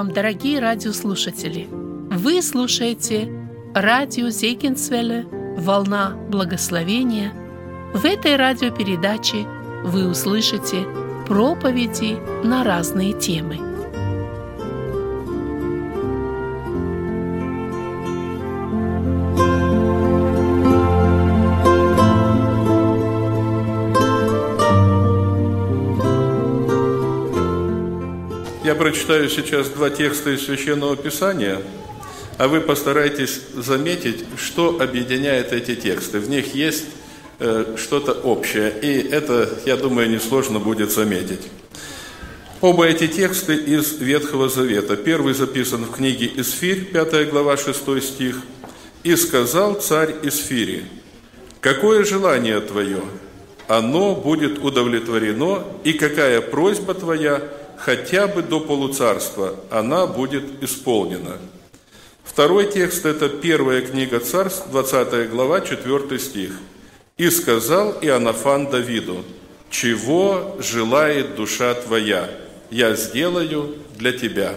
вам, дорогие радиослушатели! Вы слушаете радио Зейкинсвелле «Волна благословения». В этой радиопередаче вы услышите проповеди на разные темы – прочитаю сейчас два текста из Священного Писания, а вы постарайтесь заметить, что объединяет эти тексты. В них есть э, что-то общее, и это, я думаю, несложно будет заметить. Оба эти тексты из Ветхого Завета. Первый записан в книге Исфирь, 5 глава, 6 стих. «И сказал царь Исфири, какое желание твое, оно будет удовлетворено, и какая просьба твоя – хотя бы до полуцарства, она будет исполнена. Второй текст – это первая книга Царств, 20 глава, 4 стих. «И сказал Иоаннафан Давиду, чего желает душа твоя, я сделаю для тебя».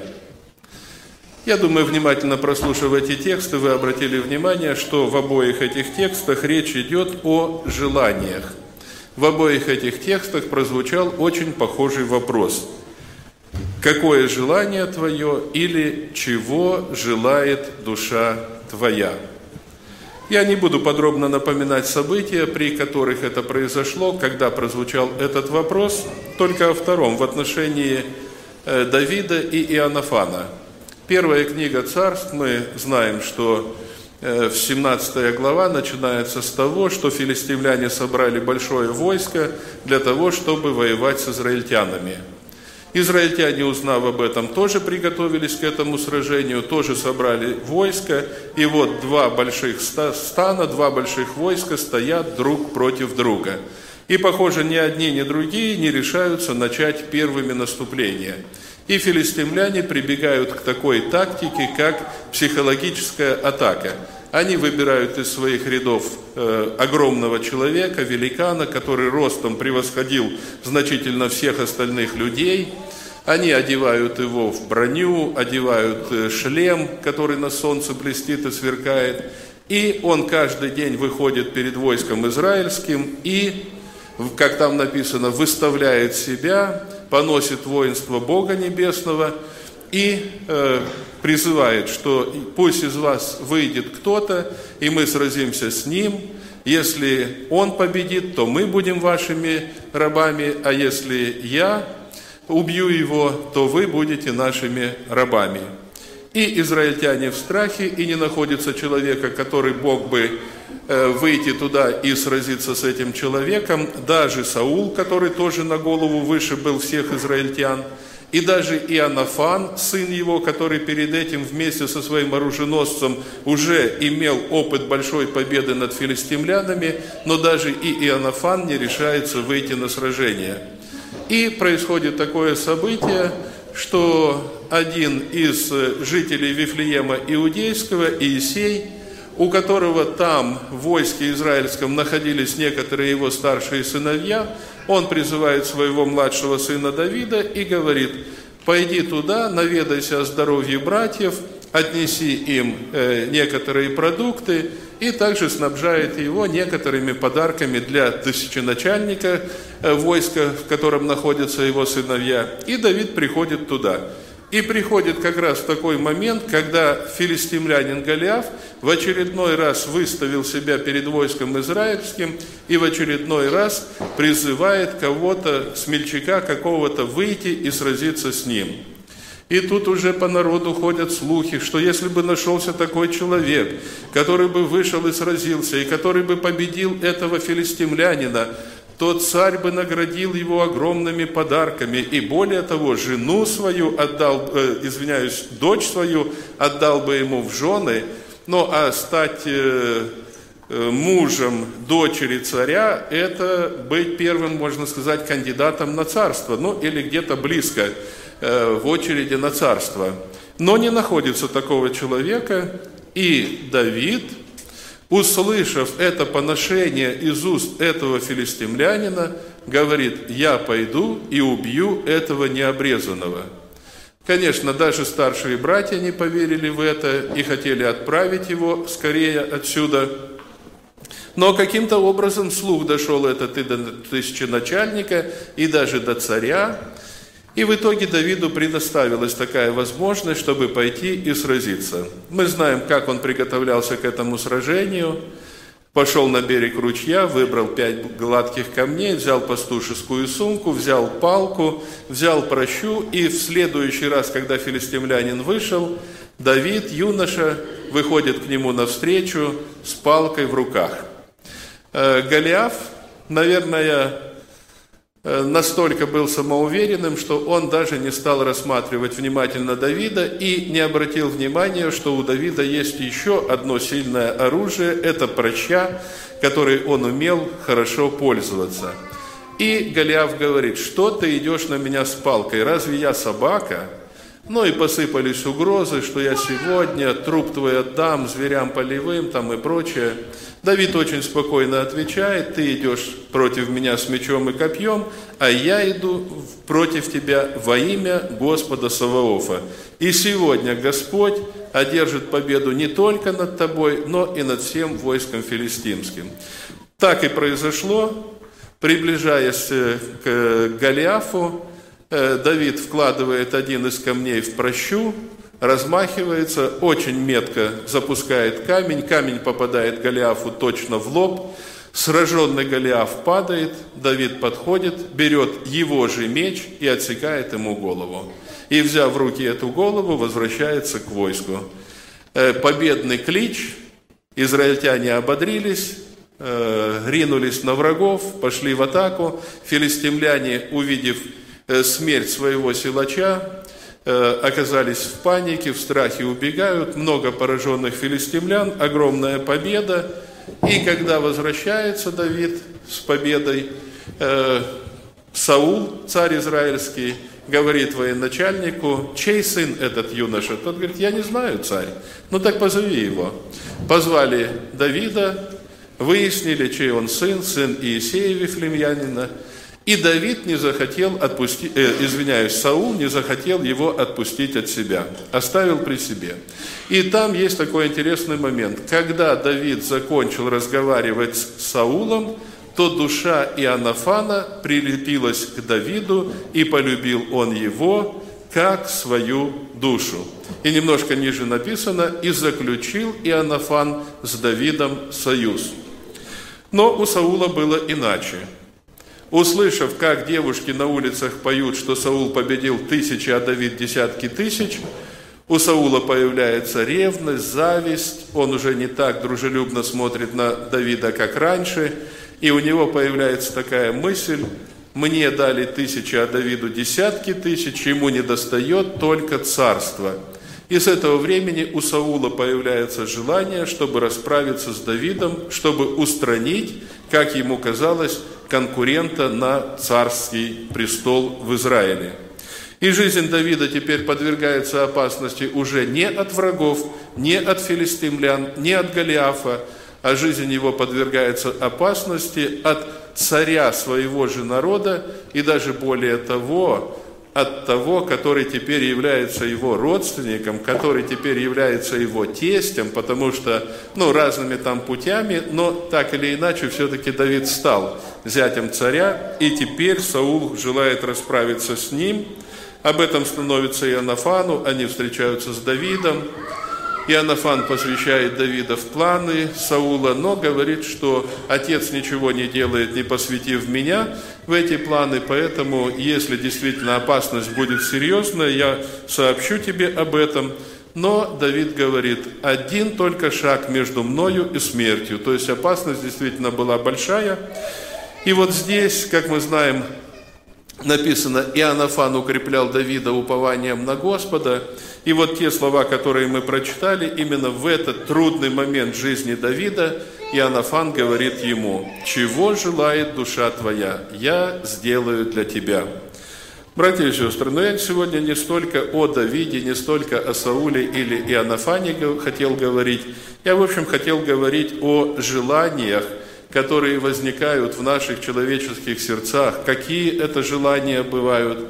Я думаю, внимательно прослушав эти тексты, вы обратили внимание, что в обоих этих текстах речь идет о желаниях. В обоих этих текстах прозвучал очень похожий вопрос – какое желание твое или чего желает душа твоя. Я не буду подробно напоминать события, при которых это произошло, когда прозвучал этот вопрос, только о втором, в отношении э, Давида и Иоаннафана. Первая книга царств, мы знаем, что э, в 17 глава начинается с того, что филистимляне собрали большое войско для того, чтобы воевать с израильтянами – Израильтяне, узнав об этом, тоже приготовились к этому сражению, тоже собрали войско, и вот два больших стана, два больших войска стоят друг против друга. И, похоже, ни одни, ни другие не решаются начать первыми наступления. И филистимляне прибегают к такой тактике, как психологическая атака. Они выбирают из своих рядов э, огромного человека, великана, который ростом превосходил значительно всех остальных людей. Они одевают его в броню, одевают э, шлем, который на солнце блестит и сверкает. И он каждый день выходит перед войском израильским и, как там написано, выставляет себя, поносит воинство Бога Небесного и э, призывает, что пусть из вас выйдет кто-то, и мы сразимся с ним. Если он победит, то мы будем вашими рабами, а если я убью его, то вы будете нашими рабами. И израильтяне в страхе, и не находится человека, который мог бы э, выйти туда и сразиться с этим человеком. Даже Саул, который тоже на голову выше был всех израильтян – и даже Иоаннафан, сын его, который перед этим вместе со своим оруженосцем уже имел опыт большой победы над филистимлянами, но даже и Иоаннафан не решается выйти на сражение. И происходит такое событие, что один из жителей Вифлеема Иудейского, Иисей, у которого там в войске израильском находились некоторые его старшие сыновья, он призывает своего младшего сына Давида и говорит, пойди туда, наведайся о здоровье братьев, отнеси им э, некоторые продукты и также снабжает его некоторыми подарками для тысяченачальника э, войска, в котором находятся его сыновья. И Давид приходит туда – и приходит как раз такой момент, когда филистимлянин Голиаф в очередной раз выставил себя перед войском израильским и в очередной раз призывает кого-то, смельчака какого-то, выйти и сразиться с ним. И тут уже по народу ходят слухи, что если бы нашелся такой человек, который бы вышел и сразился, и который бы победил этого филистимлянина, то царь бы наградил его огромными подарками, и более того, жену свою отдал, э, извиняюсь, дочь свою отдал бы ему в жены, ну а стать э, э, мужем дочери царя, это быть первым, можно сказать, кандидатом на царство, ну или где-то близко в очереди на царство. Но не находится такого человека, и Давид – услышав это поношение из уст этого филистимлянина, говорит, я пойду и убью этого необрезанного. Конечно, даже старшие братья не поверили в это и хотели отправить его скорее отсюда. Но каким-то образом слух дошел этот и до тысяченачальника, и даже до царя. И в итоге Давиду предоставилась такая возможность, чтобы пойти и сразиться. Мы знаем, как он приготовлялся к этому сражению – Пошел на берег ручья, выбрал пять гладких камней, взял пастушескую сумку, взял палку, взял прощу, и в следующий раз, когда филистимлянин вышел, Давид, юноша, выходит к нему навстречу с палкой в руках. Э, Голиаф, наверное, настолько был самоуверенным, что он даже не стал рассматривать внимательно Давида и не обратил внимания, что у Давида есть еще одно сильное оружие – это проща, которой он умел хорошо пользоваться. И Голиаф говорит, что ты идешь на меня с палкой, разве я собака? Ну и посыпались угрозы, что я сегодня труп твой отдам зверям полевым там и прочее. Давид очень спокойно отвечает, ты идешь против меня с мечом и копьем, а я иду против тебя во имя Господа Саваофа. И сегодня Господь одержит победу не только над тобой, но и над всем войском филистимским. Так и произошло, приближаясь э, к Голиафу, э, Давид вкладывает один из камней в прощу, размахивается, очень метко запускает камень, камень попадает Голиафу точно в лоб, сраженный Голиаф падает, Давид подходит, берет его же меч и отсекает ему голову. И, взяв в руки эту голову, возвращается к войску. Э, победный клич, израильтяне ободрились, э, ринулись на врагов, пошли в атаку. Филистимляне, увидев э, смерть своего силача, Э, оказались в панике, в страхе убегают, много пораженных филистимлян, огромная победа. И когда возвращается Давид с победой, э, Саул, царь израильский, говорит военачальнику, чей сын этот юноша? Тот говорит, я не знаю, царь. Ну так позови его. Позвали Давида, выяснили, чей он сын, сын Иисея Вифлемьянина – и Давид не захотел отпустить, э, извиняюсь, Саул не захотел его отпустить от себя, оставил при себе. И там есть такой интересный момент. Когда Давид закончил разговаривать с Саулом, то душа Иоаннафана прилепилась к Давиду, и полюбил он его, как свою душу. И немножко ниже написано, и заключил Иоаннафан с Давидом союз. Но у Саула было иначе. Услышав, как девушки на улицах поют, что Саул победил тысячи, а Давид десятки тысяч, у Саула появляется ревность, зависть, он уже не так дружелюбно смотрит на Давида, как раньше, и у него появляется такая мысль, мне дали тысячи, а Давиду десятки тысяч, ему не достает только царство. И с этого времени у Саула появляется желание, чтобы расправиться с Давидом, чтобы устранить, как ему казалось, конкурента на царский престол в Израиле. И жизнь Давида теперь подвергается опасности уже не от врагов, не от филистимлян, не от Голиафа, а жизнь его подвергается опасности от царя своего же народа и даже более того, от того, который теперь является его родственником, который теперь является его тестем, потому что, ну, разными там путями, но так или иначе все-таки Давид стал зятем царя, и теперь Саул желает расправиться с ним. Об этом становится и Анафану, они встречаются с Давидом, Иоаннафан посвящает Давида в планы Саула, но говорит, что отец ничего не делает, не посвятив меня в эти планы, поэтому, если действительно опасность будет серьезная, я сообщу тебе об этом. Но Давид говорит, один только шаг между мною и смертью. То есть опасность действительно была большая. И вот здесь, как мы знаем, написано, Иоаннафан укреплял Давида упованием на Господа. И вот те слова, которые мы прочитали, именно в этот трудный момент жизни Давида, Иоаннафан говорит ему, «Чего желает душа твоя? Я сделаю для тебя». Братья и сестры, но я сегодня не столько о Давиде, не столько о Сауле или Иоаннафане хотел говорить. Я, в общем, хотел говорить о желаниях, которые возникают в наших человеческих сердцах, какие это желания бывают.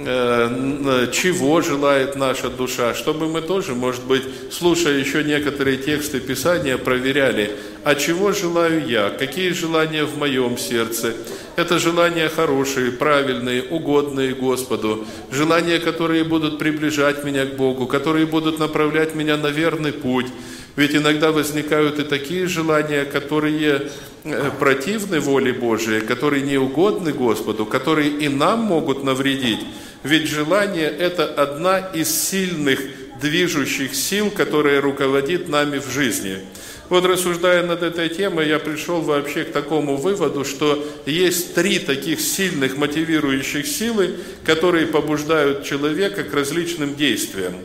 Э, чего желает наша душа, чтобы мы тоже, может быть, слушая еще некоторые тексты Писания, проверяли, а чего желаю я, какие желания в моем сердце. Это желания хорошие, правильные, угодные Господу, желания, которые будут приближать меня к Богу, которые будут направлять меня на верный путь. Ведь иногда возникают и такие желания, которые э, противны воле Божией, которые не угодны Господу, которые и нам могут навредить. Ведь желание – это одна из сильных движущих сил, которая руководит нами в жизни. Вот рассуждая над этой темой, я пришел вообще к такому выводу, что есть три таких сильных мотивирующих силы, которые побуждают человека к различным действиям –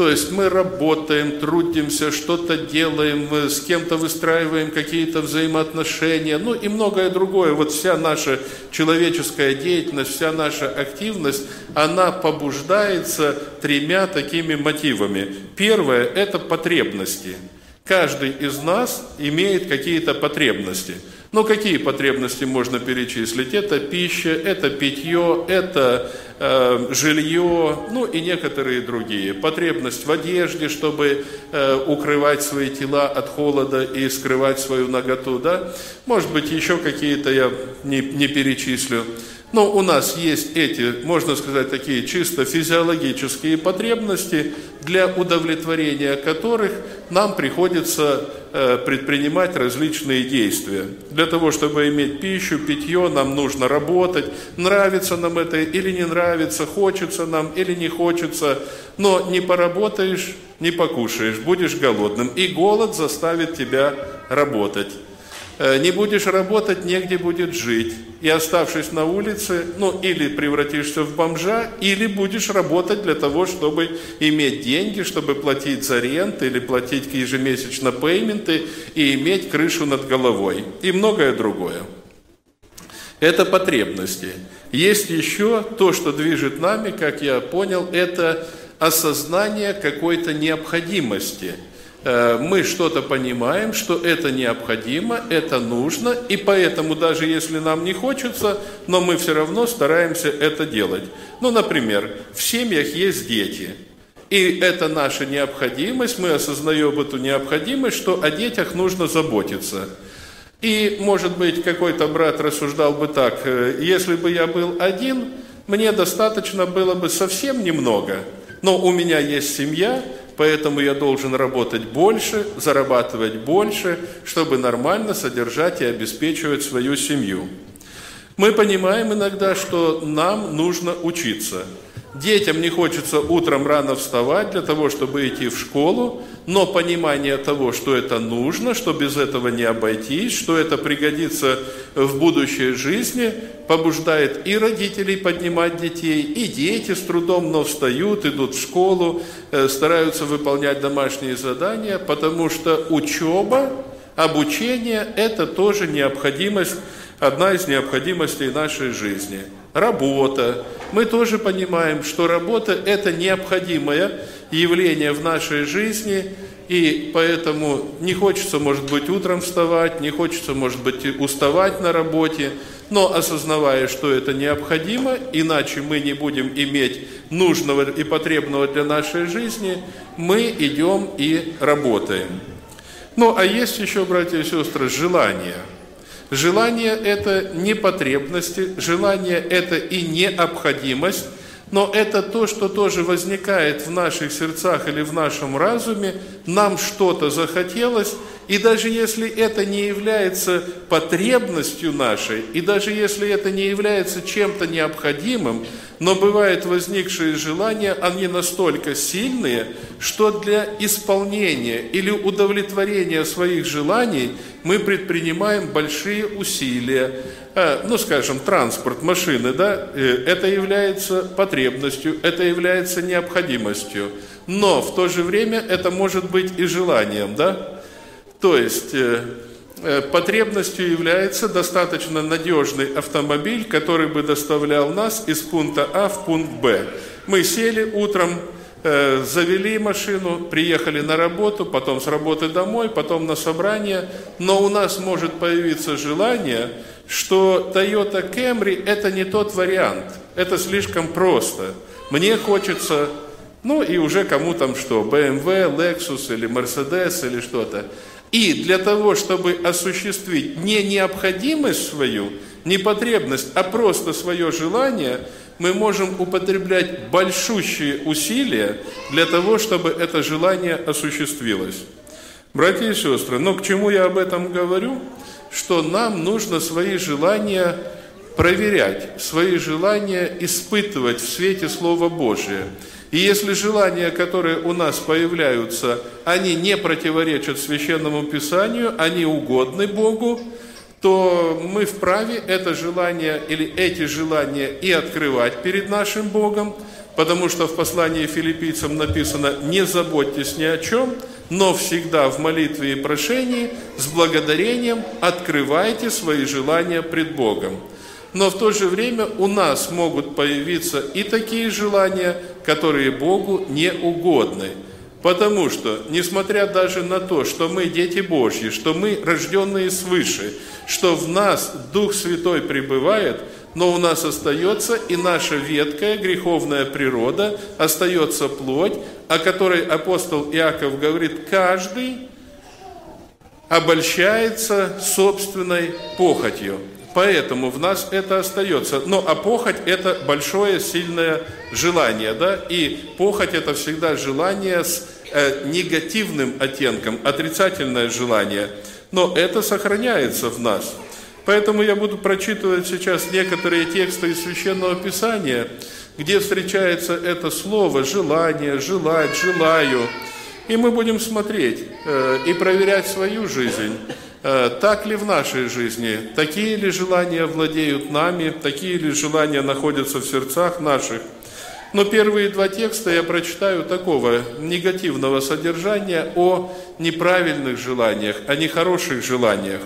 то есть мы работаем, трудимся, что-то делаем, с кем-то выстраиваем какие-то взаимоотношения, ну и многое другое. Вот вся наша человеческая деятельность, вся наша активность, она побуждается тремя такими мотивами. Первое – это потребности. Каждый из нас имеет какие-то потребности – но какие потребности можно перечислить? Это пища, это питье, это э, жилье, ну и некоторые другие. Потребность в одежде, чтобы э, укрывать свои тела от холода и скрывать свою наготу, да? Может быть, еще какие-то я не, не перечислю. Но у нас есть эти, можно сказать, такие чисто физиологические потребности, для удовлетворения которых нам приходится э, предпринимать различные действия. Для того, чтобы иметь пищу, питье, нам нужно работать. Нравится нам это или не нравится, хочется нам или не хочется. Но не поработаешь, не покушаешь, будешь голодным. И голод заставит тебя работать. Э, не будешь работать, негде будет жить. И оставшись на улице, ну, или превратишься в бомжа, или будешь работать для того, чтобы иметь деньги, чтобы платить за рент, или платить ежемесячно пейменты, и иметь крышу над головой. И многое другое. Это потребности. Есть еще то, что движет нами, как я понял, это осознание какой-то необходимости – мы что-то понимаем, что это необходимо, это нужно, и поэтому даже если нам не хочется, но мы все равно стараемся это делать. Ну, например, в семьях есть дети, и это наша необходимость, мы осознаем эту необходимость, что о детях нужно заботиться. И, может быть, какой-то брат рассуждал бы так, «Э, если бы я был один, мне достаточно было бы совсем немного, но у меня есть семья, поэтому я должен работать больше, зарабатывать больше, чтобы нормально содержать и обеспечивать свою семью. Мы понимаем иногда, что нам нужно учиться – Детям не хочется утром рано вставать для того, чтобы идти в школу, но понимание того, что это нужно, что без этого не обойтись, что это пригодится в будущей жизни, побуждает и родителей поднимать детей, и дети с трудом, но встают, идут в школу, э, стараются выполнять домашние задания, потому что учеба, обучение – это тоже необходимость, одна из необходимостей нашей жизни – работа. Мы тоже понимаем, что работа – это необходимое явление в нашей жизни, и поэтому не хочется, может быть, утром вставать, не хочется, может быть, уставать на работе, но осознавая, что это необходимо, иначе мы не будем иметь нужного и потребного для нашей жизни, мы идем и работаем. Ну, а есть еще, братья и сестры, желание – Желание – это не потребности, желание – это и необходимость, но это то, что тоже возникает в наших сердцах или в нашем разуме, нам что-то захотелось, и даже если это не является потребностью нашей, и даже если это не является чем-то необходимым, но бывают возникшие желания, они настолько сильные, что для исполнения или удовлетворения своих желаний мы предпринимаем большие усилия. А, ну, скажем, транспорт, машины, да, э, это является потребностью, это является необходимостью. Но в то же время это может быть и желанием, да? То есть э, Э, потребностью является достаточно надежный автомобиль, который бы доставлял нас из пункта А в пункт Б. Мы сели утром, завели машину, приехали на работу, потом с работы домой, потом на собрание, но у нас может появиться желание, что Toyota Camry – это не тот вариант – Это слишком просто. Мне хочется, ну и уже кому там что, BMW, Lexus или Mercedes или что-то. И для того, чтобы осуществить не необходимость свою, не потребность, а просто свое желание, мы можем употреблять большущие усилия для того, чтобы это желание осуществилось. Братья и сестры, но к чему я об этом говорю? Что нам нужно свои желания проверять, свои желания испытывать в свете Слова Божия – и если желания, которые у нас появляются, они не противоречат священному писанию, они угодны Богу, то мы вправе это желание или эти желания и открывать перед нашим Богом, потому что в послании филиппийцам написано «не заботьтесь ни о чем, но всегда в молитве и прошении с благодарением открывайте свои желания пред Богом». Но в то же время у нас могут появиться и такие желания, которые Богу не угодны. Потому что, несмотря даже на то, что мы дети Божьи, что мы рожденные свыше, что в нас Дух Святой пребывает, но у нас остается и наша веткая греховная природа, остается плоть, о которой апостол Иаков говорит, каждый обольщается собственной похотью. Поэтому в нас это остается. Но а похоть – это большое, сильное желание, да? И похоть – это всегда желание с э, негативным оттенком, отрицательное желание. Но это сохраняется в нас. Поэтому я буду прочитывать сейчас некоторые тексты из Священного Писания, где встречается это слово «желание», «желать», «желаю». И мы будем смотреть э, и проверять свою жизнь – Э, так ли в нашей жизни? Такие ли желания владеют нами? Такие ли желания находятся в сердцах наших? Но первые два текста я прочитаю такого негативного содержания о неправильных желаниях, о нехороших желаниях.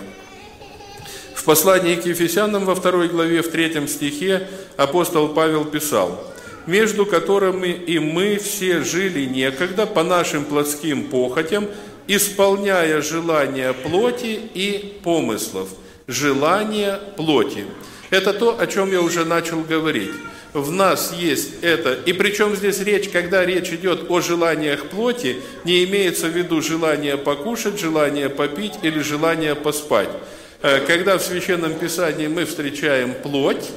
В послании к Ефесянам во второй главе, в третьем стихе апостол Павел писал, «Между которыми и мы все жили некогда по нашим плотским похотям, исполняя желания плоти и помыслов. Желание плоти. Это то, о чем я уже начал говорить. В нас есть это. И причем здесь речь, когда речь идет о желаниях плоти, не имеется в виду желание покушать, желание попить или желание поспать. Э, когда в Священном Писании мы встречаем плоть,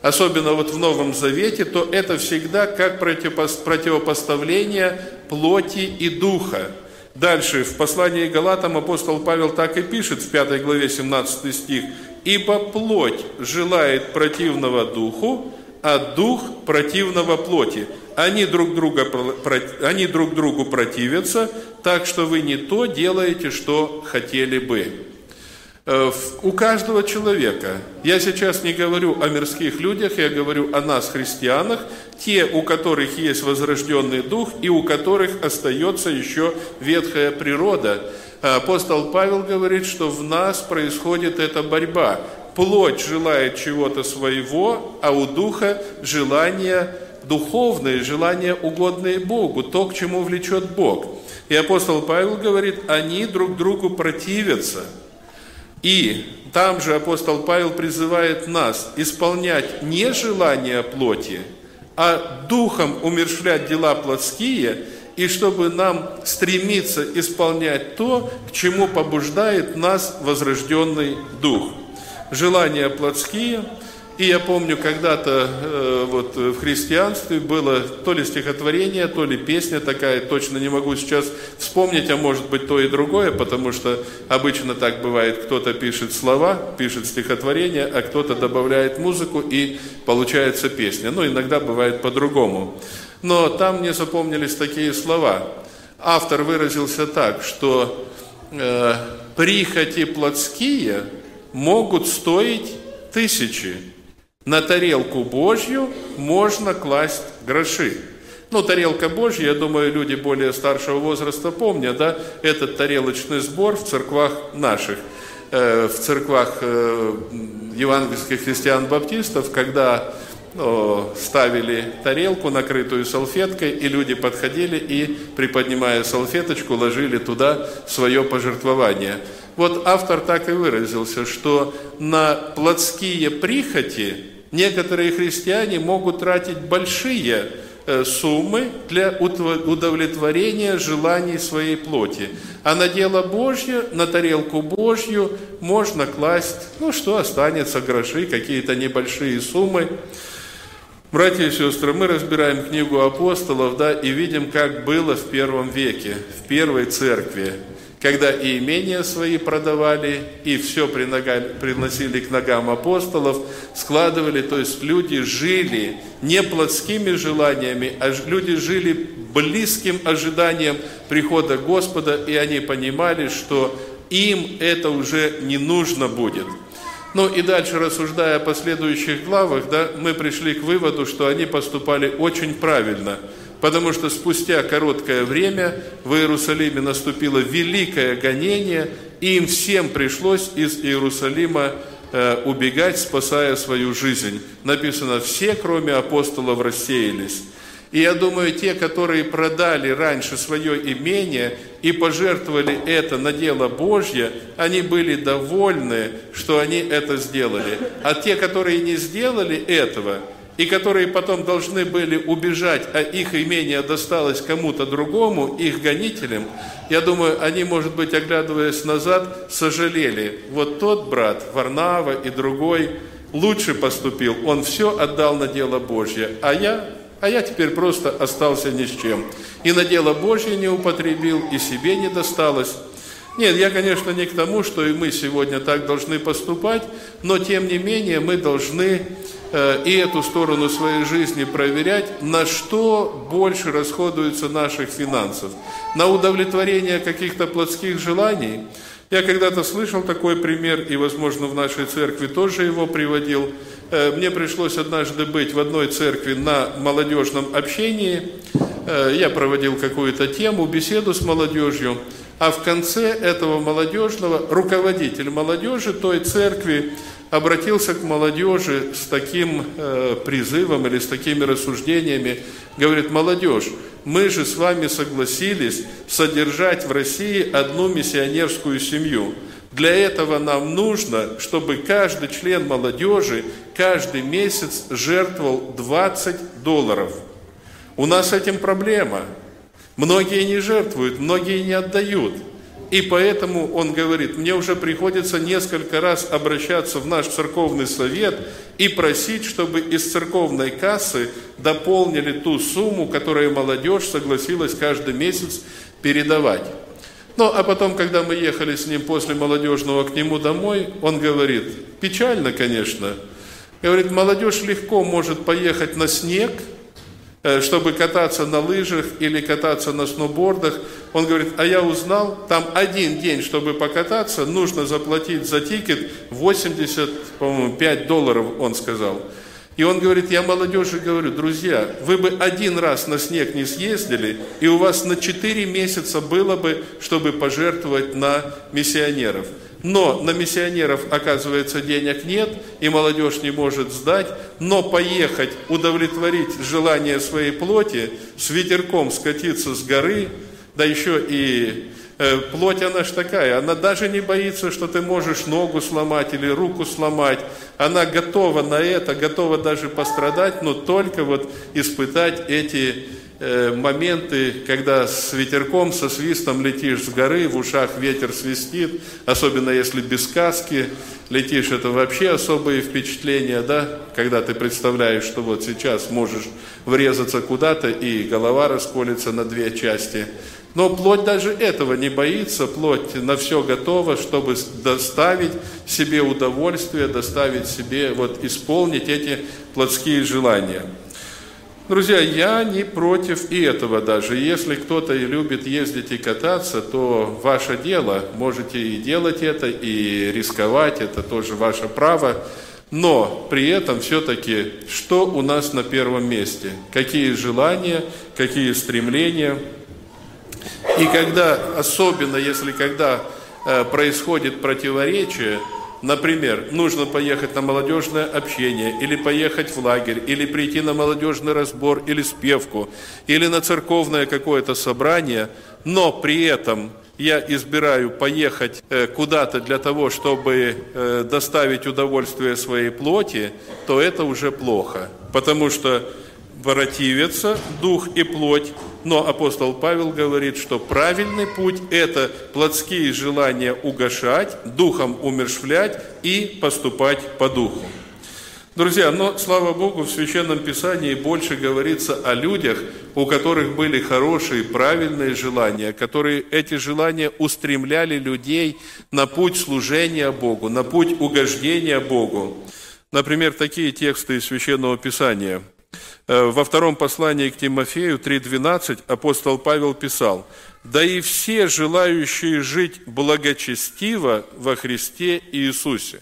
особенно вот в Новом Завете, то это всегда как противопоставление плоти и духа. Дальше, в послании Галатам апостол Павел так и пишет в 5 главе 17 стих. «Ибо плоть желает противного духу, а дух противного плоти. Они друг, друга, они друг другу противятся, так что вы не то делаете, что хотели бы». Э, у каждого человека, я сейчас не говорю о мирских людях, я говорю о нас, христианах, те, у которых есть возрожденный дух и у которых остается еще ветхая природа. Апостол Павел говорит, что в нас происходит эта борьба. Плоть желает чего-то своего, а у духа желание духовное, желание угодное Богу, то, к чему влечет Бог. И апостол Павел говорит, они друг другу противятся – и там же апостол Павел призывает нас исполнять не желания плоти, а духом умершвлять дела плотские, и чтобы нам стремиться исполнять то, к чему побуждает нас возрожденный дух. Желания плотские – и я помню, когда-то э, вот в христианстве было то ли стихотворение, то ли песня такая, точно не могу сейчас вспомнить, а может быть то и другое, потому что обычно так бывает, кто-то пишет слова, пишет стихотворение, а кто-то добавляет музыку и получается песня. Ну, иногда бывает по-другому. Но там мне запомнились такие слова. Автор выразился так, что э, прихоти плотские могут стоить тысячи, на тарелку Божью можно класть гроши. Ну, тарелка Божья, я думаю, люди более старшего возраста помнят, да, этот тарелочный сбор в церквах наших, э, в церквах э, евангельских христиан-баптистов, когда ну, ставили тарелку, накрытую салфеткой, и люди подходили и, приподнимая салфеточку, ложили туда свое пожертвование. Вот автор так и выразился, что на плотские прихоти некоторые христиане могут тратить большие э, суммы для удовлетворения желаний своей плоти. А на дело Божье, на тарелку Божью можно класть, ну что останется, гроши, какие-то небольшие суммы. Братья и сестры, мы разбираем книгу апостолов, да, и видим, как было в первом веке, в первой церкви, когда и имения свои продавали, и все приносили к ногам апостолов, складывали, то есть люди жили не плотскими желаниями, а люди жили близким ожиданием прихода Господа, и они понимали, что им это уже не нужно будет – ну и дальше, рассуждая о последующих главах, да, мы пришли к выводу, что они поступали очень правильно, потому что спустя короткое время в Иерусалиме наступило великое гонение, и им всем пришлось из Иерусалима э, убегать, спасая свою жизнь. Написано, все, кроме апостолов, рассеялись. И я думаю, те, которые продали раньше свое имение и пожертвовали это на дело Божье, они были довольны, что они это сделали. А те, которые не сделали этого, и которые потом должны были убежать, а их имение досталось кому-то другому, их гонителям, я думаю, они, может быть, оглядываясь назад, сожалели. Вот тот брат, Варнава и другой, лучше поступил, он все отдал на дело Божье, а я а я теперь просто остался ни с чем. И на дело Божье не употребил, и себе не досталось. Нет, я, конечно, не к тому, что и мы сегодня так должны поступать, но тем не менее мы должны и эту сторону своей жизни проверять, на что больше расходуются наших финансов. На удовлетворение каких-то плотских желаний. Я когда-то слышал такой пример, и, возможно, в нашей церкви тоже его приводил – Э, мне пришлось однажды быть в одной церкви на молодежном общении. Э, я проводил какую-то тему, беседу с молодежью. А в конце этого молодежного руководитель молодежи той церкви обратился к молодежи с таким э, призывом или с такими рассуждениями. Говорит, молодежь, мы же с вами согласились содержать в России одну миссионерскую семью – для этого нам нужно, чтобы каждый член молодежи каждый месяц жертвовал 20 долларов. У нас с этим проблема. Многие не жертвуют, многие не отдают. И поэтому он говорит, мне уже приходится несколько раз обращаться в наш церковный совет и просить, чтобы из церковной кассы дополнили ту сумму, которую молодежь согласилась каждый месяц передавать. Ну, а потом, когда мы ехали с ним после молодежного к нему домой, он говорит, печально, конечно, говорит, молодежь легко может поехать на снег, чтобы кататься на лыжах или кататься на сноубордах. Он говорит, а я узнал, там один день, чтобы покататься, нужно заплатить за тикет 80, по-моему, 5 долларов, он сказал. И он говорит, я молодежи говорю, друзья, вы бы один раз на снег не съездили, и у вас на 4 месяца было бы, чтобы пожертвовать на миссионеров. Но на миссионеров, оказывается, денег нет, и молодежь не может сдать, но поехать, удовлетворить желание своей плоти, с ветерком скатиться с горы, да еще и Э, плоть, она ж такая, она даже не боится, что ты можешь ногу сломать или руку сломать. Она готова на это, готова даже пострадать, но только вот испытать эти моменты, когда с ветерком, со свистом летишь с горы, в ушах ветер свистит, особенно если без каски летишь, это вообще особые впечатления, да, когда ты представляешь, что вот сейчас можешь врезаться куда-то и голова расколется на две части – но плоть даже этого не боится, плоть на все готова, чтобы доставить себе удовольствие, доставить себе, вот исполнить эти плотские желания. Друзья, я не против и этого даже. Если кто-то и любит ездить и кататься, то ваше дело, можете и делать это, и рисковать, это тоже ваше право. Но при этом все-таки, что у нас на первом месте? Какие желания, какие стремления – и когда, особенно если когда э, происходит противоречие, например, нужно поехать на молодежное общение, или поехать в лагерь, или прийти на молодежный разбор, или спевку, или на церковное какое-то собрание, но при этом я избираю поехать э, куда-то для того, чтобы э, доставить удовольствие своей плоти, то это уже плохо. Потому что противятся дух и плоть, но апостол Павел говорит, что правильный путь – это плотские желания угошать, духом умершвлять и поступать по духу. Друзья, но, слава Богу, в Священном Писании больше говорится о людях, у которых были хорошие, правильные желания, которые эти желания устремляли людей на путь служения Богу, на путь угождения Богу. Например, такие тексты из Священного Писания. Э, во втором послании к Тимофею 3.12 апостол Павел писал, «Да и все желающие жить благочестиво во Христе Иисусе».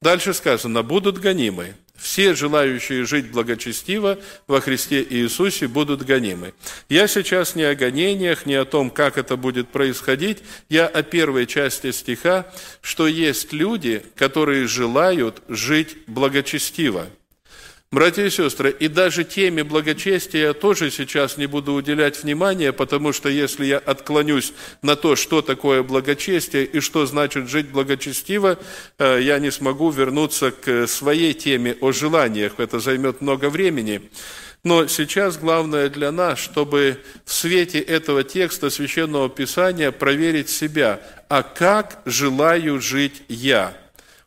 Дальше сказано, будут гонимы. Все желающие жить благочестиво во Христе Иисусе будут гонимы. Я сейчас не о гонениях, не о том, как это будет происходить. Я о первой части стиха, что есть люди, которые желают жить благочестиво. Братья и сестры, и даже теме благочестия я тоже сейчас не буду уделять внимания, потому что если я отклонюсь на то, что такое благочестие и что значит жить благочестиво, э, я не смогу вернуться к своей теме о желаниях. Это займет много времени. Но сейчас главное для нас, чтобы в свете этого текста Священного Писания проверить себя, а как желаю жить я –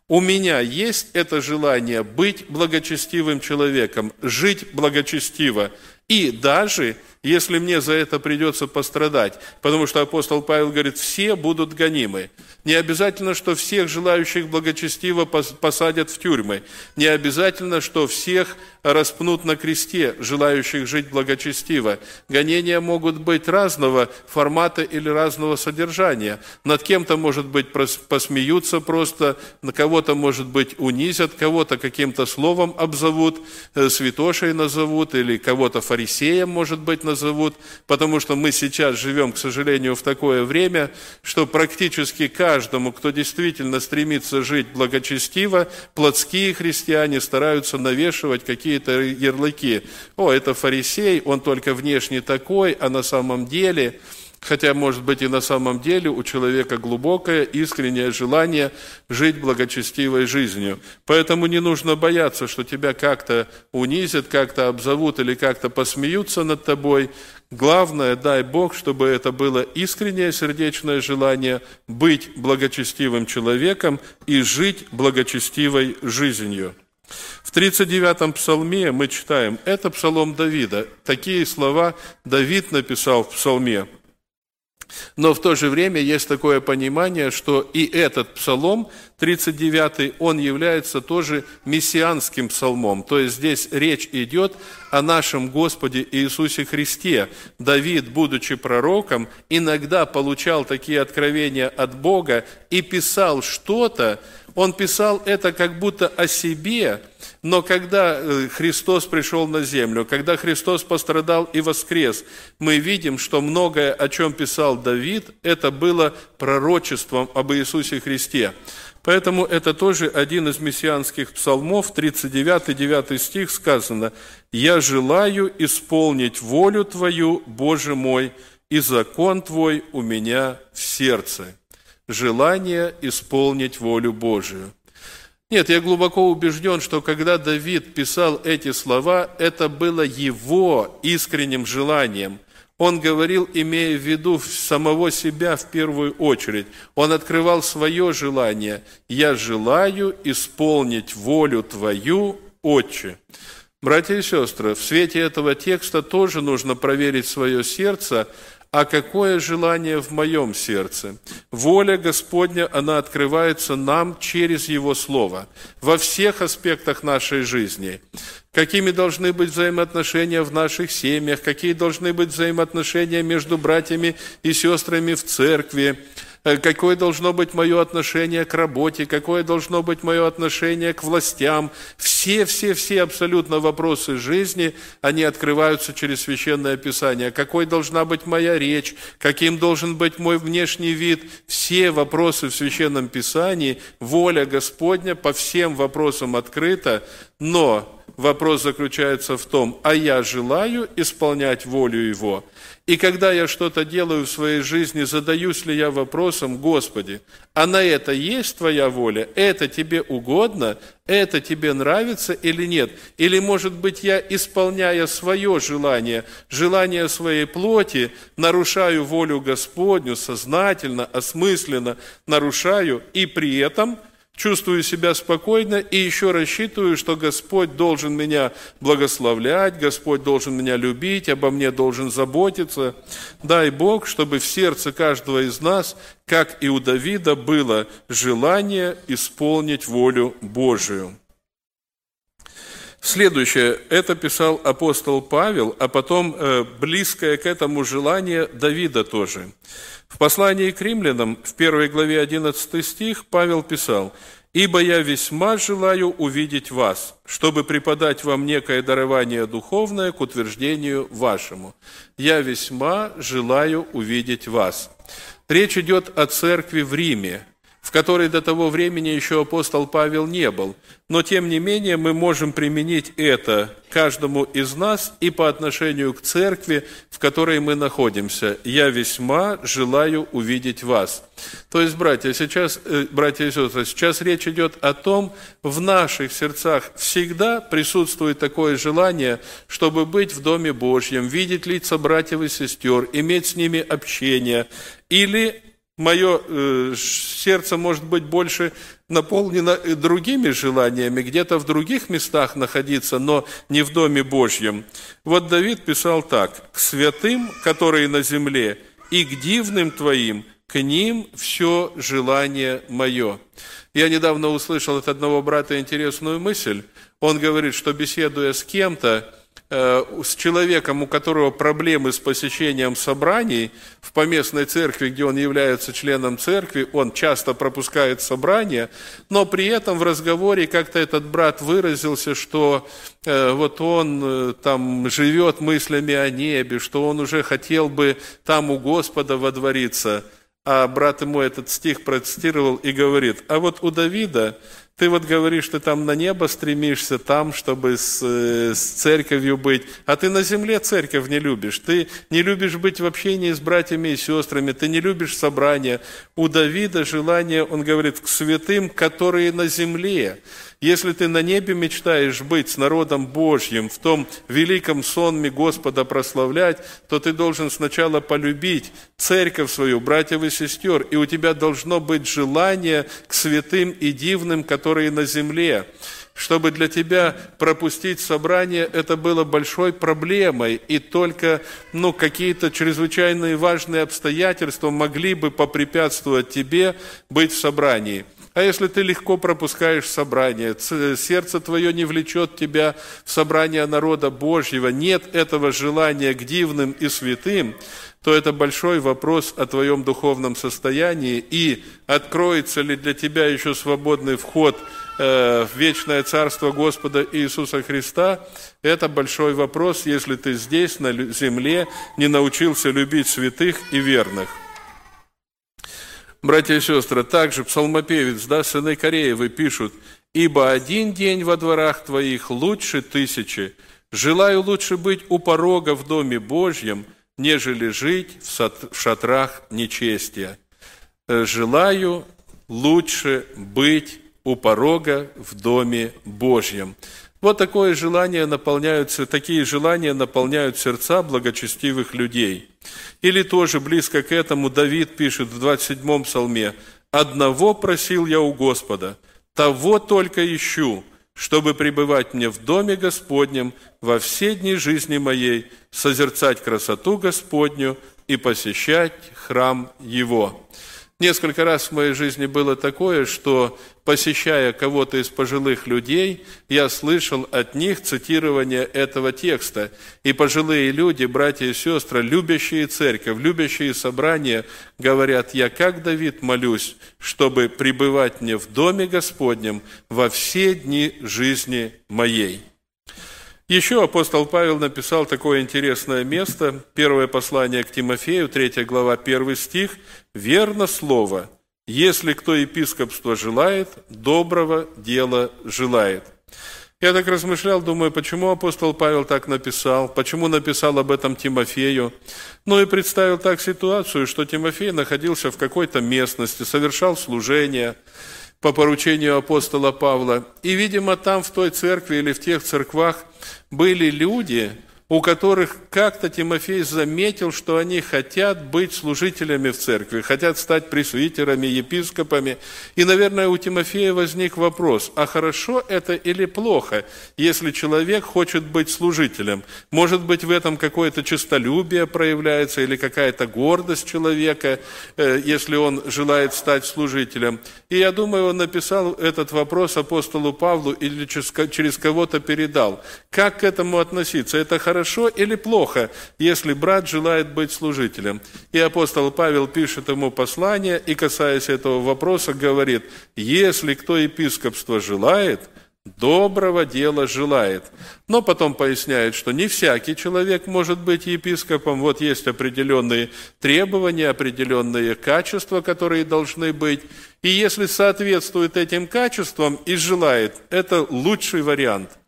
у меня есть это желание быть благочестивым человеком, жить благочестиво. И даже если мне за это придется пострадать, потому что апостол Павел говорит, все будут гонимы. Не обязательно, что всех желающих благочестиво посадят в тюрьмы. Не обязательно, что всех распнут на кресте, желающих жить благочестиво. Гонения могут быть разного формата или разного содержания. Над кем-то, может быть, посмеются просто, на кого-то, может быть, унизят, кого-то каким-то словом обзовут, э, святошей назовут, или кого-то фарисеем, может быть, назовут, потому что мы сейчас живем, к сожалению, в такое время, что практически каждому, кто действительно стремится жить благочестиво, плотские христиане стараются навешивать какие-то ярлыки. О, это фарисей, он только внешне такой, а на самом деле Хотя, может быть, и на самом деле у человека глубокое, искреннее желание жить благочестивой жизнью. Поэтому не нужно бояться, что тебя как-то унизят, как-то обзовут или как-то посмеются над тобой. Главное, дай Бог, чтобы это было искреннее сердечное желание быть благочестивым человеком и жить благочестивой жизнью. В 39-м псалме мы читаем, это псалом Давида. Такие слова Давид написал в псалме. Но в то же время есть такое понимание, что и этот псалом, 39-й, он является тоже мессианским псалмом. То есть здесь речь идет о нашем Господе Иисусе Христе. Давид, будучи пророком, иногда получал такие откровения от Бога и писал что-то, он писал это как будто о себе, но когда э, Христос пришел на землю, когда Христос пострадал и воскрес, мы видим, что многое, о чем писал Давид, это было пророчеством об Иисусе Христе. Поэтому это тоже один из мессианских псалмов, 39-9 стих сказано, «Я желаю исполнить волю Твою, Боже мой, и закон Твой у меня в сердце» желание исполнить волю Божию. Нет, я глубоко убежден, что когда Давид писал эти слова, это было его искренним желанием. Он говорил, имея в виду самого себя в первую очередь. Он открывал свое желание. «Я желаю исполнить волю Твою, Отче». Братья и сестры, в свете этого текста тоже нужно проверить свое сердце, а какое желание в моем сердце? Воля Господня, она открывается нам через Его Слово во всех аспектах нашей жизни. Какими должны быть взаимоотношения в наших семьях, какие должны быть взаимоотношения между братьями и сестрами в церкви, какое должно быть мое отношение к работе, какое должно быть мое отношение к властям. Все, все, все абсолютно вопросы жизни, они открываются через Священное Писание. Какой должна быть моя речь, каким должен быть мой внешний вид. Все вопросы в Священном Писании, воля Господня по всем вопросам открыта, но вопрос заключается в том, а я желаю исполнять волю Его. И когда я что-то делаю в своей жизни, задаюсь ли я вопросом, Господи, а на это есть Твоя воля? Это Тебе угодно? Это Тебе нравится или нет? Или, может быть, я, исполняя свое желание, желание своей плоти, нарушаю волю Господню сознательно, осмысленно нарушаю, и при этом – чувствую себя спокойно и еще рассчитываю, что Господь должен меня благословлять, Господь должен меня любить, обо мне должен заботиться. Дай Бог, чтобы в сердце каждого из нас, как и у Давида, было желание исполнить волю Божию. Следующее, это писал апостол Павел, а потом э, близкое к этому желание Давида тоже. В послании к римлянам, в первой главе 11 стих, Павел писал, «Ибо я весьма желаю увидеть вас, чтобы преподать вам некое дарование духовное к утверждению вашему. Я весьма желаю увидеть вас». Речь идет о церкви в Риме, в которой до того времени еще апостол Павел не был. Но, тем не менее, мы можем применить это каждому из нас и по отношению к церкви, в которой мы находимся. «Я весьма желаю увидеть вас». То есть, братья, сейчас, э, братья и сестры, сейчас речь идет о том, в наших сердцах всегда присутствует такое желание, чтобы быть в Доме Божьем, видеть лица братьев и сестер, иметь с ними общение, или мое э, сердце может быть больше наполнено другими желаниями, где-то в других местах находиться, но не в Доме Божьем. Вот Давид писал так, «К святым, которые на земле, и к дивным Твоим, к ним все желание мое». Я недавно услышал от одного брата интересную мысль. Он говорит, что беседуя с кем-то, Э, с человеком, у которого проблемы с посещением собраний в поместной церкви, где он является членом церкви, он часто пропускает собрания, но при этом в разговоре как-то этот брат выразился, что э, вот он э, там живет мыслями о небе, что он уже хотел бы там у Господа водвориться. А брат ему этот стих процитировал и говорит, а вот у Давида ты вот говоришь, ты там на небо стремишься, там, чтобы с, э, с церковью быть, а ты на земле церковь не любишь. Ты не любишь быть в общении с братьями и сестрами, ты не любишь собрания. У Давида желание, он говорит, к святым, которые на земле. Если ты на небе мечтаешь быть с народом Божьим, в том великом сонме Господа прославлять, то ты должен сначала полюбить церковь свою, братьев и сестер, и у тебя должно быть желание к святым и дивным, которые на земле. Чтобы для тебя пропустить собрание, это было большой проблемой, и только ну, какие-то чрезвычайные важные обстоятельства могли бы попрепятствовать тебе быть в собрании – а если ты легко пропускаешь собрание, сердце твое не влечет тебя в собрание народа Божьего, нет этого желания к дивным и святым, то это большой вопрос о твоем духовном состоянии и откроется ли для тебя еще свободный вход э, в вечное Царство Господа Иисуса Христа, это большой вопрос, если ты здесь, на земле, не научился любить святых и верных. Братья и сестры, также псалмопевец, да, сыны Кореевы пишут, «Ибо один день во дворах твоих лучше тысячи. Желаю лучше быть у порога в доме Божьем, нежели жить в шатрах нечестия. Э, желаю лучше быть у порога в доме Божьем». Вот такое желание наполняются, такие желания наполняют сердца благочестивых людей. Или тоже близко к этому Давид пишет в 27-м псалме, «Одного просил я у Господа, того только ищу, чтобы пребывать мне в доме Господнем во все дни жизни моей, созерцать красоту Господню и посещать храм Его». Несколько раз в моей жизни было такое, что, посещая кого-то из пожилых людей, я слышал от них цитирование этого текста. И пожилые люди, братья и сестры, любящие церковь, любящие собрания, говорят, я как Давид молюсь, чтобы пребывать мне в доме Господнем во все дни жизни моей. Еще апостол Павел написал такое интересное место, первое послание к Тимофею, 3 глава, 1 стих, «Верно слово, если кто епископство желает, доброго дела желает». Я так размышлял, думаю, почему апостол Павел так написал, почему написал об этом Тимофею. Ну и представил так ситуацию, что Тимофей находился в какой-то местности, совершал служение по поручению апостола Павла. И, видимо, там, в той церкви или в тех церквах были люди, у которых как-то Тимофей заметил, что они хотят быть служителями в церкви, хотят стать пресвитерами, епископами. И, наверное, у Тимофея возник вопрос, а хорошо это или плохо, если человек хочет быть служителем? Может быть, в этом какое-то честолюбие проявляется или какая-то гордость человека, э, если он желает стать служителем? И я думаю, он написал этот вопрос апостолу Павлу или через кого-то передал. Как к этому относиться? Это хорошо хорошо или плохо, если брат желает быть служителем. И апостол Павел пишет ему послание, и касаясь этого вопроса, говорит, если кто епископство желает, доброго дела желает. Но потом поясняет, что не всякий человек может быть епископом. Вот есть определенные требования, определенные качества, которые должны быть. И если соответствует этим качествам и желает, это лучший вариант –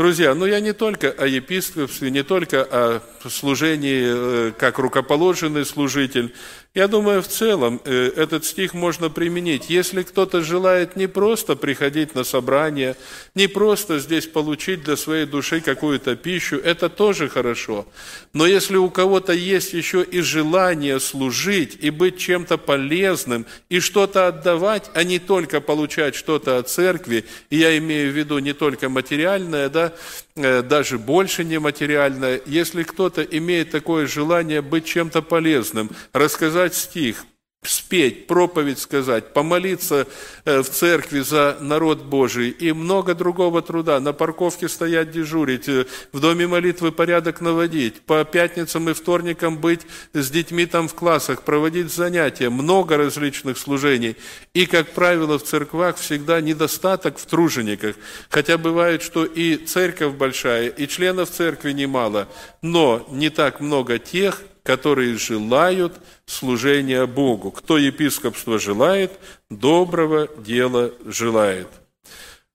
Друзья, ну я не только о епископстве, не только о служении э, как рукоположенный служитель, я думаю, в целом э, этот стих можно применить. Если кто-то желает не просто приходить на собрание, не просто здесь получить для своей души какую-то пищу, это тоже хорошо. Но если у кого-то есть еще и желание служить и быть чем-то полезным, и что-то отдавать, а не только получать что-то от церкви, и я имею в виду не только материальное, да, э, даже больше нематериальное, если кто-то имеет такое желание быть чем-то полезным, рассказать сказать стих, спеть, проповедь сказать, помолиться э, в церкви за народ Божий и много другого труда, на парковке стоять дежурить, э, в доме молитвы порядок наводить, по пятницам и вторникам быть с детьми там в классах, проводить занятия, много различных служений. И, как правило, в церквах всегда недостаток в тружениках, хотя бывает, что и церковь большая, и членов церкви немало, но не так много тех, которые желают служения Богу. Кто епископство желает, доброго дела желает.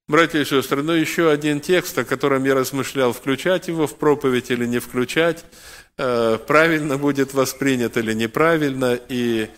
Братья и сестры, ну еще один текст, о котором я размышлял, включать его в проповедь или не включать, э, правильно будет воспринято или неправильно, и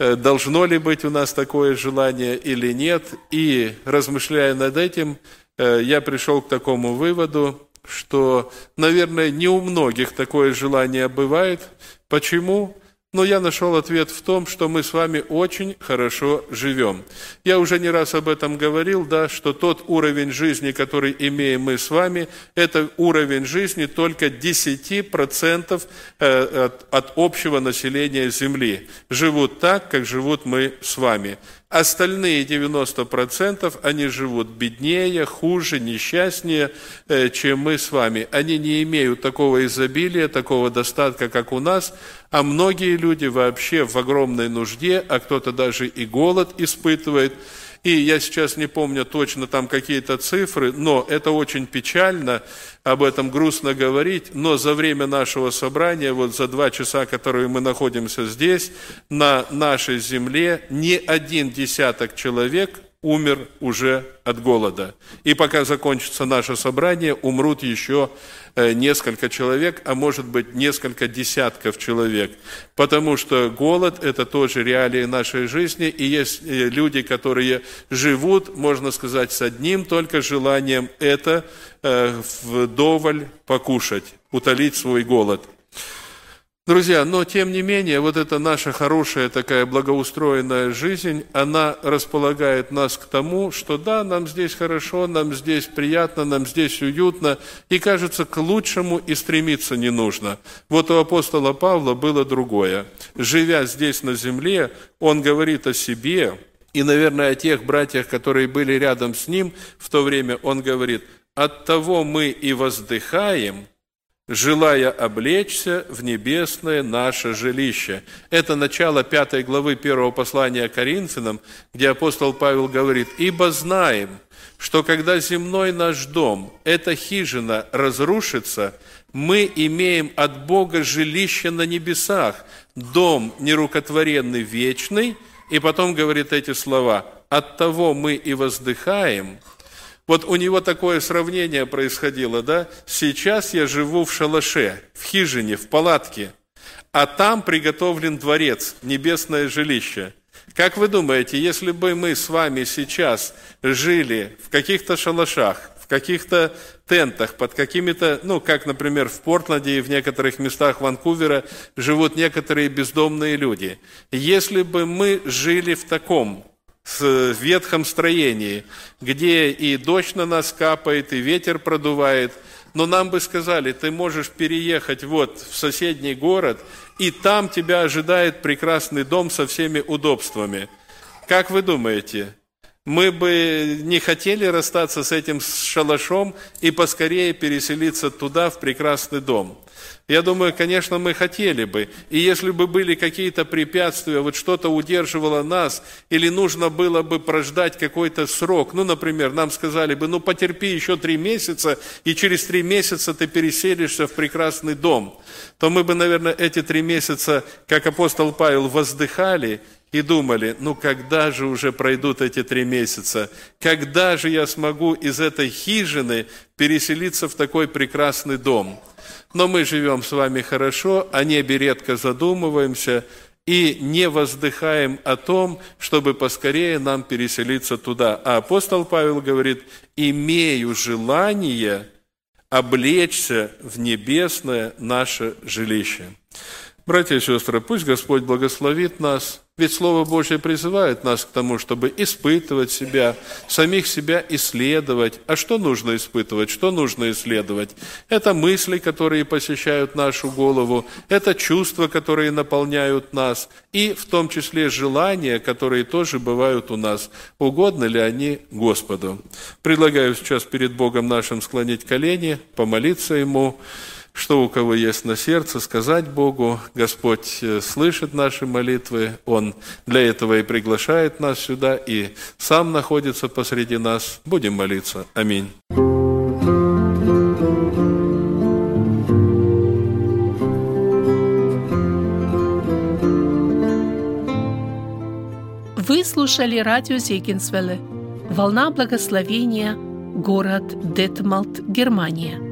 э, должно ли быть у нас такое желание или нет. И размышляя над этим, э, я пришел к такому выводу, что, наверное, не у многих такое желание бывает – Почему? Но я нашел ответ в том, что мы с вами очень хорошо живем. Я уже не раз об этом говорил, да, что тот уровень жизни, который имеем мы с вами, это уровень жизни только 10% э, от, от общего населения Земли. Живут так, как живут мы с вами. Остальные 90% они живут беднее, хуже, несчастнее, э, чем мы с вами. Они не имеют такого изобилия, такого достатка, как у нас, а многие люди вообще в огромной нужде, а кто-то даже и голод испытывает – и я сейчас не помню точно там какие-то цифры, но это очень печально, об этом грустно говорить, но за время нашего собрания, вот за два часа, которые мы находимся здесь, на нашей земле, ни один десяток человек умер уже от голода. И пока закончится наше собрание, умрут еще э, несколько человек, а может быть несколько десятков человек. Потому что голод – это тоже реалии нашей жизни, и есть э, люди, которые живут, можно сказать, с одним только желанием – это э, вдоволь покушать, утолить свой голод – Друзья, но тем не менее, вот эта наша хорошая такая благоустроенная жизнь, она располагает нас к тому, что да, нам здесь хорошо, нам здесь приятно, нам здесь уютно, и кажется, к лучшему и стремиться не нужно. Вот у апостола Павла было другое. Живя здесь на земле, он говорит о себе, и, наверное, о тех братьях, которые были рядом с ним в то время, он говорит, «От того мы и воздыхаем, желая облечься в небесное наше жилище. Это начало пятой главы первого послания Коринфянам, где апостол Павел говорит, «Ибо знаем, что когда земной наш дом, эта хижина, разрушится, мы имеем от Бога жилище на небесах, дом нерукотворенный вечный». И потом говорит эти слова, «От того мы и воздыхаем, Вот у него такое сравнение происходило, да? Сейчас я живу в шалаше, в хижине, в палатке, а там приготовлен дворец, небесное жилище. Как вы думаете, если бы мы с вами сейчас жили в каких-то шалашах, в каких-то тентах, под какими-то, ну, как, например, в Портленде и в некоторых местах Ванкувера живут некоторые бездомные люди. Если бы мы жили в таком в ветхом строении, где и дождь на нас капает, и ветер продувает, но нам бы сказали, ты можешь переехать вот в соседний город, и там тебя ожидает прекрасный дом со всеми удобствами. Как вы думаете, мы бы не хотели расстаться с этим шалашом и поскорее переселиться туда, в прекрасный дом. Я думаю, конечно, мы хотели бы. И если бы были какие-то препятствия, вот что-то удерживало нас, или нужно было бы прождать какой-то срок, ну, например, нам сказали бы, ну, потерпи еще три месяца, и через три месяца ты переселишься в прекрасный дом, то мы бы, наверное, эти три месяца, как апостол Павел, воздыхали и думали, ну когда же уже пройдут эти три месяца? Когда же я смогу из этой хижины переселиться в такой прекрасный дом? Но мы живем с вами хорошо, о небе редко задумываемся и не воздыхаем о том, чтобы поскорее нам переселиться туда. А апостол Павел говорит, имею желание облечься в небесное наше жилище. Братья и сестры, пусть Господь благословит нас, ведь Слово Божье призывает нас к тому, чтобы испытывать себя, самих себя исследовать. А что нужно испытывать, что нужно исследовать? Это мысли, которые посещают нашу голову, это чувства, которые наполняют нас, и в том числе желания, которые тоже бывают у нас. Угодно ли они Господу? Предлагаю сейчас перед Богом нашим склонить колени, помолиться Ему, что у кого есть на сердце, сказать Богу. Господь э, слышит наши молитвы, Он для этого и приглашает нас сюда, и сам находится посреди нас. Будем молиться. Аминь. Вы слушали радио Зегенсвелле «Волна благословения», город Детмалт, Германия –